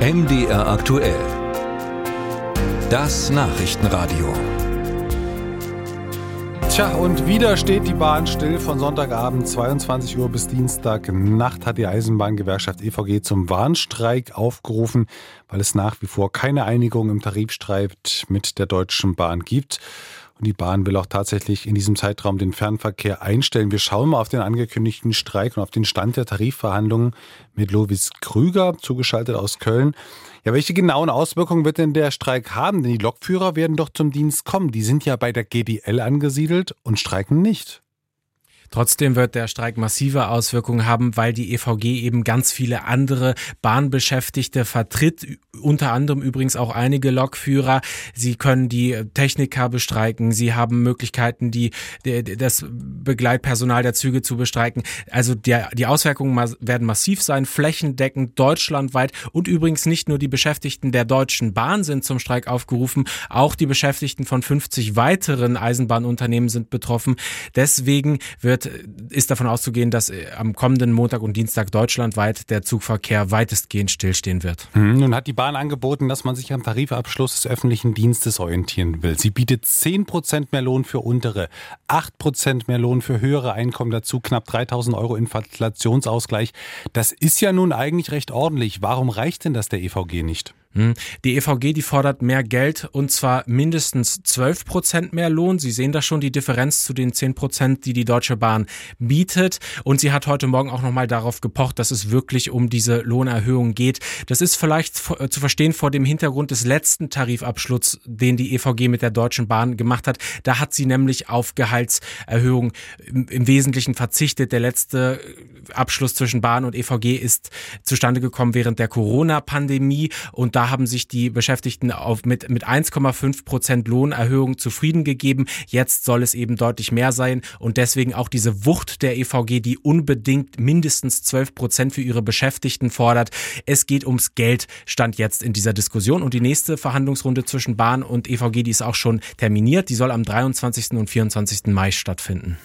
MDR aktuell. Das Nachrichtenradio. Tja, und wieder steht die Bahn still. Von Sonntagabend 22 Uhr bis Dienstagnacht hat die Eisenbahngewerkschaft EVG zum Warnstreik aufgerufen, weil es nach wie vor keine Einigung im Tarifstreit mit der Deutschen Bahn gibt. Und die Bahn will auch tatsächlich in diesem Zeitraum den Fernverkehr einstellen. Wir schauen mal auf den angekündigten Streik und auf den Stand der Tarifverhandlungen mit Lovis Krüger, zugeschaltet aus Köln. Ja, welche genauen Auswirkungen wird denn der Streik haben? Denn die Lokführer werden doch zum Dienst kommen. Die sind ja bei der GDL angesiedelt und streiken nicht. Trotzdem wird der Streik massive Auswirkungen haben, weil die EVG eben ganz viele andere Bahnbeschäftigte vertritt, unter anderem übrigens auch einige Lokführer. Sie können die Techniker bestreiken, sie haben Möglichkeiten, die, das Begleitpersonal der Züge zu bestreiken. Also der, die Auswirkungen werden massiv sein, flächendeckend, deutschlandweit und übrigens nicht nur die Beschäftigten der Deutschen Bahn sind zum Streik aufgerufen, auch die Beschäftigten von 50 weiteren Eisenbahnunternehmen sind betroffen. Deswegen wird wird, ist davon auszugehen, dass äh, am kommenden Montag und Dienstag deutschlandweit der Zugverkehr weitestgehend stillstehen wird. Hm, nun hat die Bahn angeboten, dass man sich am Tarifabschluss des öffentlichen Dienstes orientieren will. Sie bietet 10 Prozent mehr Lohn für untere, 8 Prozent mehr Lohn für höhere Einkommen dazu, knapp 3000 Euro Inflationsausgleich. Das ist ja nun eigentlich recht ordentlich. Warum reicht denn das der EVG nicht? Hm. Die EVG, die fordert mehr Geld und zwar mindestens 12 Prozent mehr Lohn. Sie sehen da schon die Differenz zu den 10 Prozent, die die Deutsche Bahn bietet. Und sie hat heute Morgen auch nochmal darauf gepocht, dass es wirklich um diese Lohnerhöhung geht. Das ist vielleicht äh, zu verstehen vor dem Hintergrund des letzten Tarifabschlusses, den die EVG mit der Deutschen Bahn gemacht hat. Da hat sie nämlich auf Gehaltserhöhung im Wesentlichen verzichtet. Der letzte Abschluss zwischen Bahn und EVG ist zustande gekommen während der Corona-Pandemie und da haben sich die Beschäftigten auf mit, mit 1,5 Prozent Lohnerhöhung zufrieden gegeben. Jetzt soll es eben deutlich mehr sein und deswegen auch diese Wucht der EVG, die unbedingt mindestens 12 Prozent für ihre Beschäftigten fordert. Es geht ums Geld, stand jetzt in dieser Diskussion und die nächste Verhandlungsrunde zwischen Bahn und EVG, die ist auch schon terminiert. Die soll am 23. und 24. Mai stattfinden.